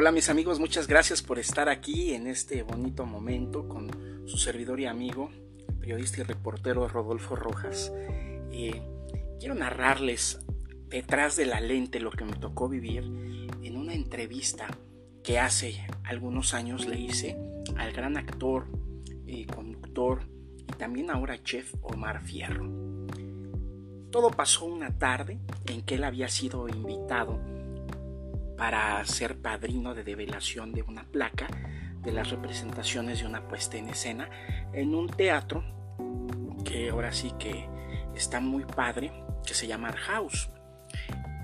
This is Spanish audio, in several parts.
Hola mis amigos, muchas gracias por estar aquí en este bonito momento con su servidor y amigo, periodista y reportero Rodolfo Rojas. Eh, quiero narrarles detrás de la lente lo que me tocó vivir en una entrevista que hace algunos años le hice al gran actor, eh, conductor y también ahora chef Omar Fierro. Todo pasó una tarde en que él había sido invitado para ser padrino de develación de una placa de las representaciones de una puesta en escena en un teatro que ahora sí que está muy padre, que se llama House.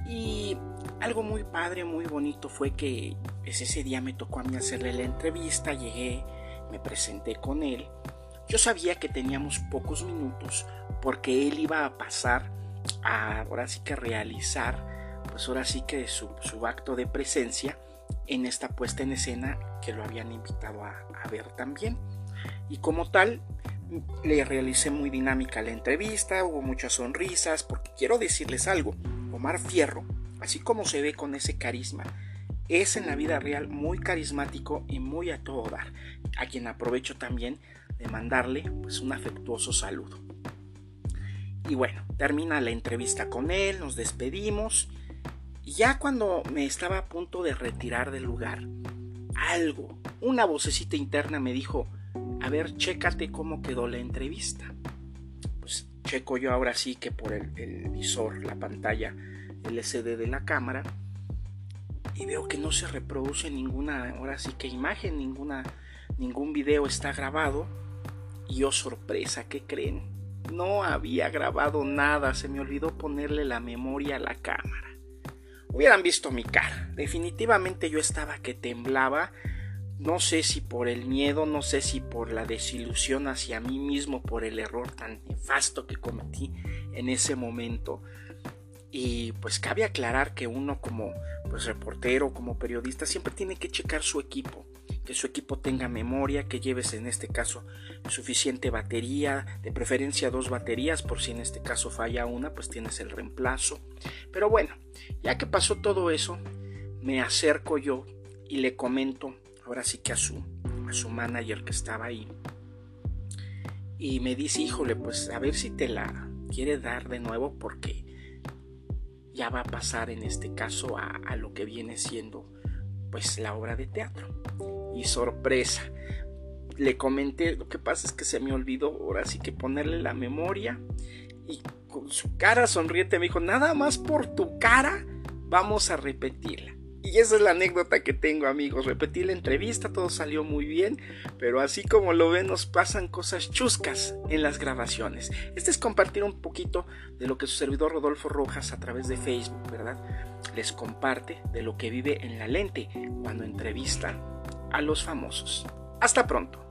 Y algo muy padre, muy bonito fue que pues, ese día me tocó a mí hacerle la entrevista, llegué, me presenté con él. Yo sabía que teníamos pocos minutos porque él iba a pasar a ahora sí que realizar pues ahora sí que su, su acto de presencia en esta puesta en escena que lo habían invitado a, a ver también. Y como tal, le realicé muy dinámica la entrevista, hubo muchas sonrisas, porque quiero decirles algo, Omar Fierro, así como se ve con ese carisma, es en la vida real muy carismático y muy a todo dar, a quien aprovecho también de mandarle pues un afectuoso saludo. Y bueno, termina la entrevista con él, nos despedimos ya cuando me estaba a punto de retirar del lugar, algo, una vocecita interna me dijo, a ver, chécate cómo quedó la entrevista. Pues checo yo ahora sí que por el, visor, la pantalla LCD de la cámara, y veo que no se reproduce ninguna, ahora sí que imagen, ninguna, ningún video está grabado. Y oh sorpresa, ¿qué creen? No había grabado nada, se me olvidó ponerle la memoria a la cámara hubieran visto mi cara. Definitivamente yo estaba que temblaba. No sé si por el miedo, no sé si por la desilusión hacia mí mismo, por el error tan nefasto que cometí en ese momento. Y pues cabe aclarar que uno como pues reportero, como periodista, siempre tiene que checar su equipo que su equipo tenga memoria, que lleves en este caso suficiente batería, de preferencia dos baterías, por si en este caso falla una, pues tienes el reemplazo. Pero bueno, ya que pasó todo eso, me acerco yo y le comento, ahora sí que a su, a su manager que estaba ahí, y me dice, híjole, pues a ver si te la quiere dar de nuevo porque ya va a pasar en este caso a, lo que viene siendo pues la obra de teatro y sorpresa. Le comenté, lo que pasa es que se me olvidó ahora sí que ponerle la memoria y con su cara sonriente me dijo, nada más por tu cara vamos a repetirla. Y esa es la anécdota que tengo amigos. Repetí la entrevista, todo salió muy bien, pero así como lo ven nos pasan cosas chuscas en las grabaciones. Este es compartir un poquito de lo que su servidor Rodolfo Rojas a través de Facebook, ¿verdad? Les comparte de lo que vive en la lente cuando entrevistan a los famosos. Hasta pronto.